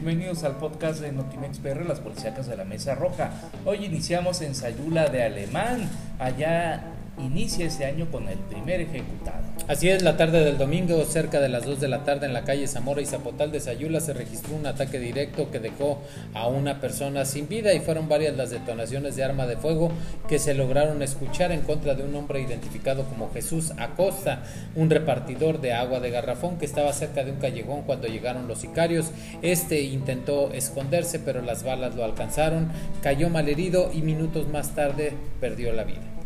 Bienvenidos al podcast de Notimex PR, las policíacas de la Mesa Roja. Hoy iniciamos en Sayula de Alemán. Allá inicia este año con el primer ejecutado. Así es, la tarde del domingo, cerca de las 2 de la tarde en la calle Zamora y Zapotal de Sayula, se registró un ataque directo que dejó a una persona sin vida y fueron varias las detonaciones de arma de fuego que se lograron escuchar en contra de un hombre identificado como Jesús Acosta, un repartidor de agua de garrafón que estaba cerca de un callejón cuando llegaron los sicarios. Este intentó esconderse, pero las balas lo alcanzaron, cayó malherido y minutos más tarde perdió la vida.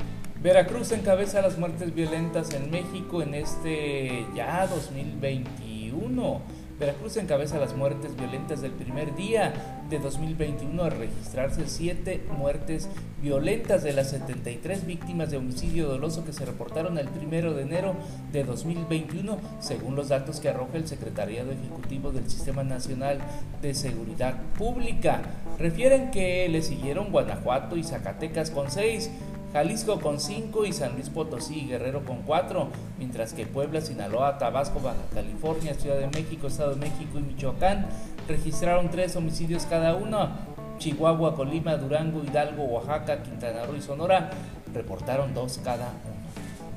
Veracruz encabeza las muertes violentas en México en este ya 2021. Veracruz encabeza las muertes violentas del primer día de 2021 al registrarse siete muertes violentas de las 73 víctimas de homicidio doloso que se reportaron el primero de enero de 2021, según los datos que arroja el Secretariado Ejecutivo del Sistema Nacional de Seguridad Pública. Refieren que le siguieron Guanajuato y Zacatecas con seis Jalisco con 5 y San Luis Potosí y Guerrero con 4, mientras que Puebla, Sinaloa, Tabasco, Baja California, Ciudad de México, Estado de México y Michoacán registraron 3 homicidios cada uno. Chihuahua, Colima, Durango, Hidalgo, Oaxaca, Quintana Roo y Sonora reportaron 2 cada uno.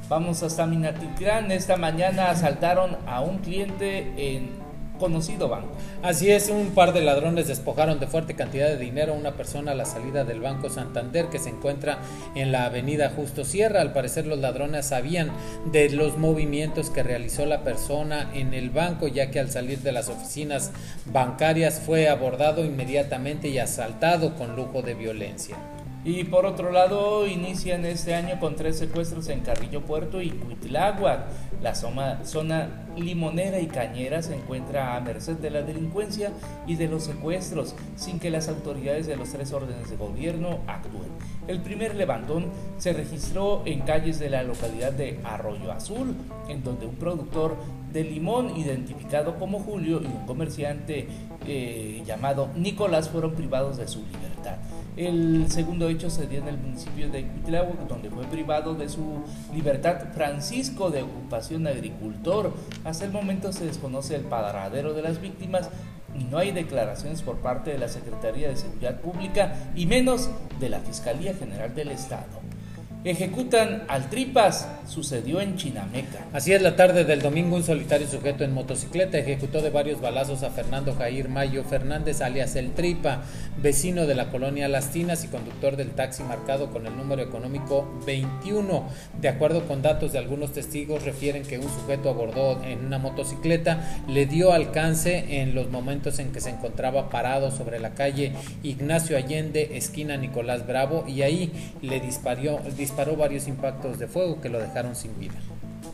Vamos hasta Minatitlán. Esta mañana asaltaron a un cliente en conocido banco. Así es, un par de ladrones despojaron de fuerte cantidad de dinero a una persona a la salida del Banco Santander que se encuentra en la avenida Justo Sierra. Al parecer los ladrones sabían de los movimientos que realizó la persona en el banco ya que al salir de las oficinas bancarias fue abordado inmediatamente y asaltado con lujo de violencia. Y por otro lado, inician este año con tres secuestros en Carrillo Puerto y Cuitláhuac. La zona, limonera y cañera se encuentra a merced de la delincuencia y de los secuestros, sin que las autoridades de los tres órdenes de gobierno actúen. El primer levantón se registró en calles de la localidad de Arroyo Azul, en donde un productor de limón identificado como Julio y un comerciante eh, llamado Nicolás fueron privados de su libertad. El segundo hecho se dio en el municipio de Cuitláhuac, donde fue privado de su libertad Francisco de ocupación agricultor. Hasta el momento se desconoce el paradero de las víctimas y no hay declaraciones por parte de la Secretaría de Seguridad Pública y menos de la Fiscalía General del Estado. Ejecutan al Tripas, sucedió en Chinameca. Así es, la tarde del domingo un solitario sujeto en motocicleta ejecutó de varios balazos a Fernando Jair Mayo Fernández, alias El Tripa, vecino de la colonia Las Tinas y conductor del taxi marcado con el número económico 21. De acuerdo con datos de algunos testigos, refieren que un sujeto abordó en una motocicleta, le dio alcance en los momentos en que se encontraba parado sobre la calle Ignacio Allende, esquina Nicolás Bravo, y ahí le disparó, disparó varios impactos de fuego que lo dejaron sin vida.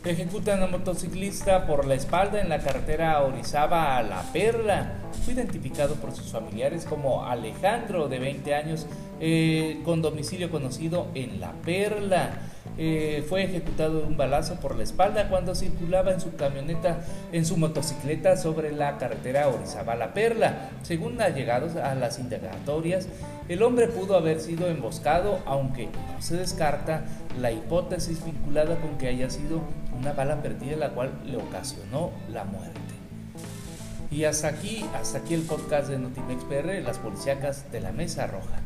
Ejecutan a motociclista por la espalda en la carretera Orizaba a La Perla. Fue identificado por sus familiares como Alejandro, de 20 años, eh, con domicilio conocido en La Perla. Eh, fue ejecutado de un balazo por la espalda cuando circulaba en su camioneta, en su motocicleta sobre la carretera Orizaba-La Perla. Según allegados a las indagatorias, el hombre pudo haber sido emboscado, aunque no se descarta la hipótesis vinculada con que haya sido una bala perdida la cual le ocasionó la muerte. Y hasta aquí, hasta aquí el podcast de Notimex PR, las policíacas de la Mesa Roja.